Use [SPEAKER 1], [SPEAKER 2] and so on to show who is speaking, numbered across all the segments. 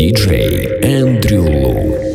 [SPEAKER 1] диджей Эндрю Лу.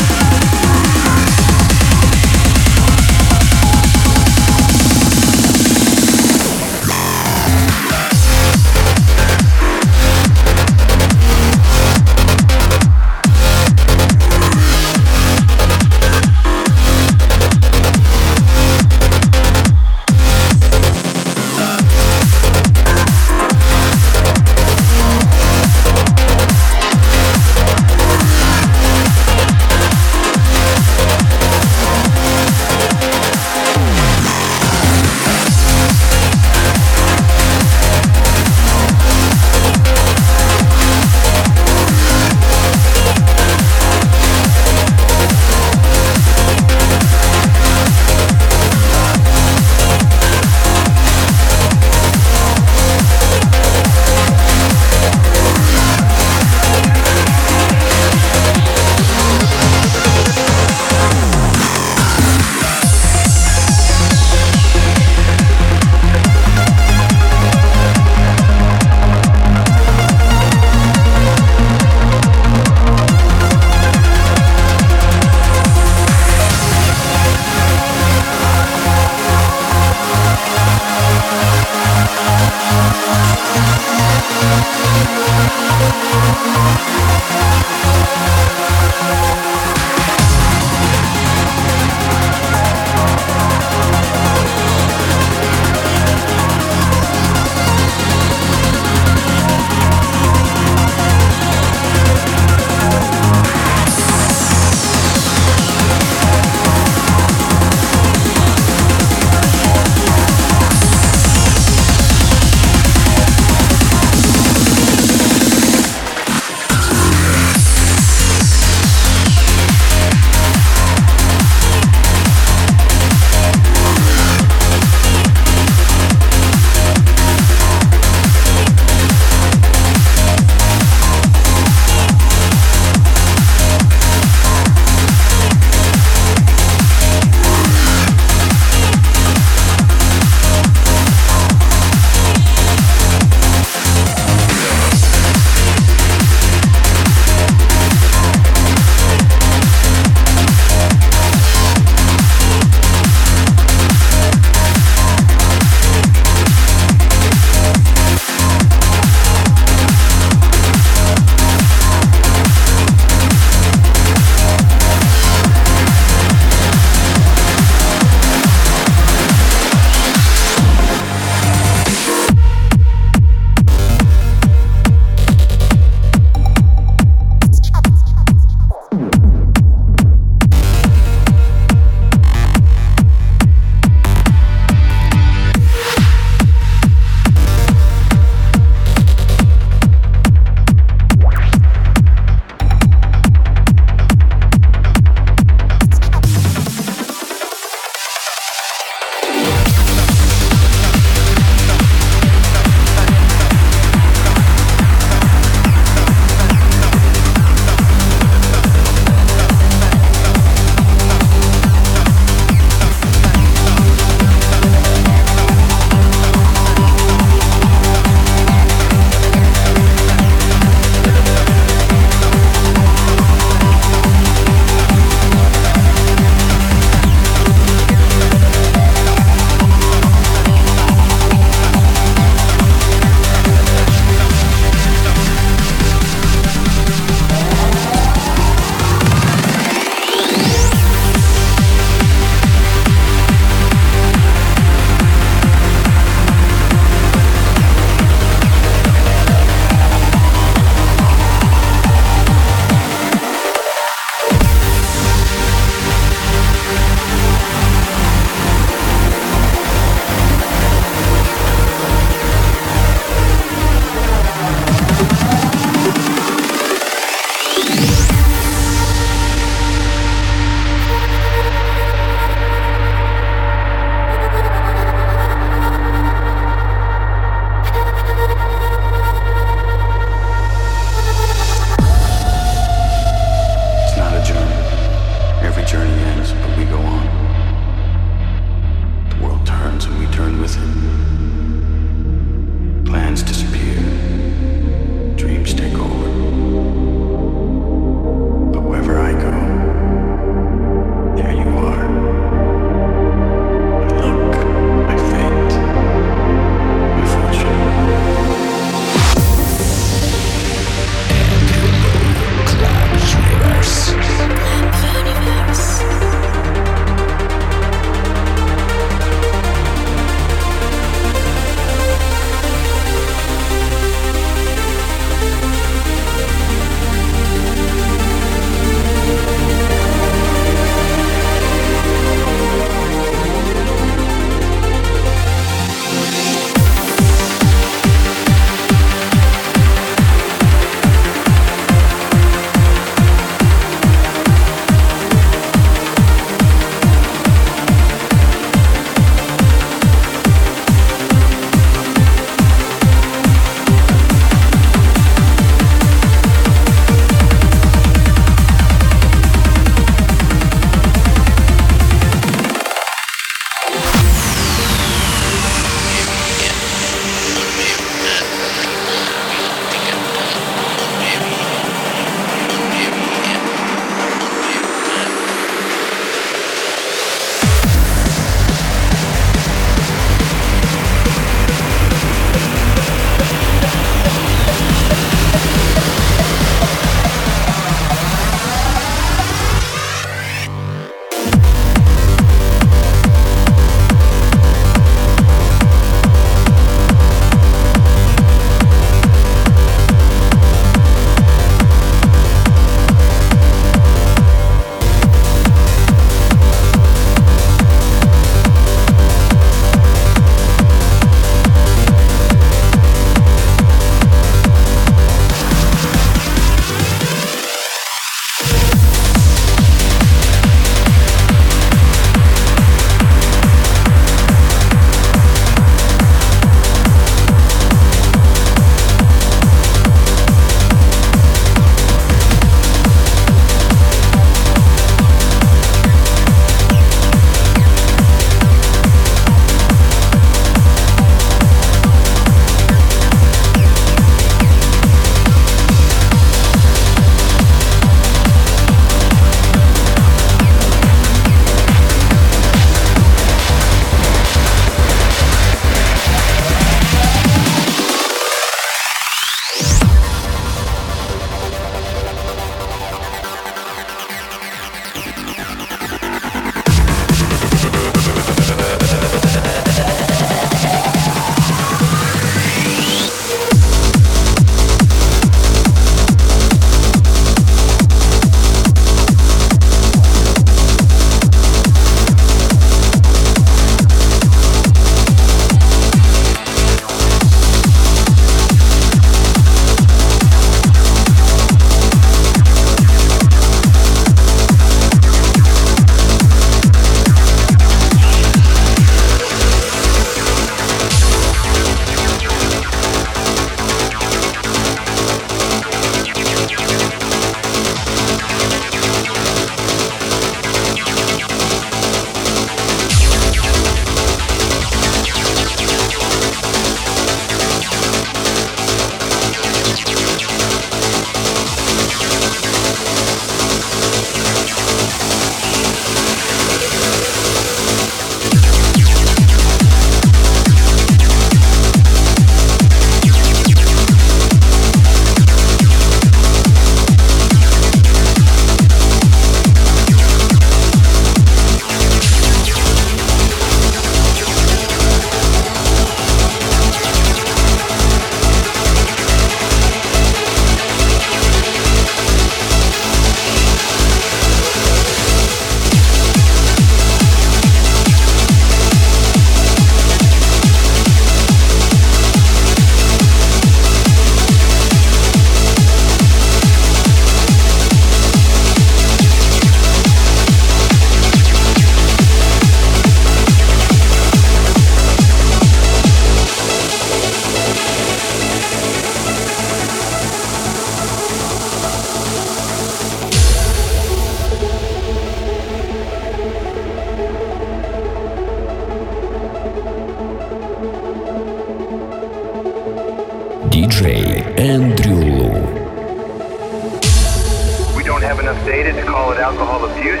[SPEAKER 1] Data to call it alcohol abuse.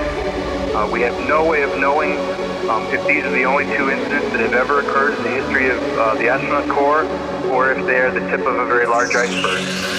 [SPEAKER 1] Uh, we have no way of knowing um, if these are the only two incidents that have ever occurred in the history of uh, the astronaut corps, or if they are the tip of a very large iceberg.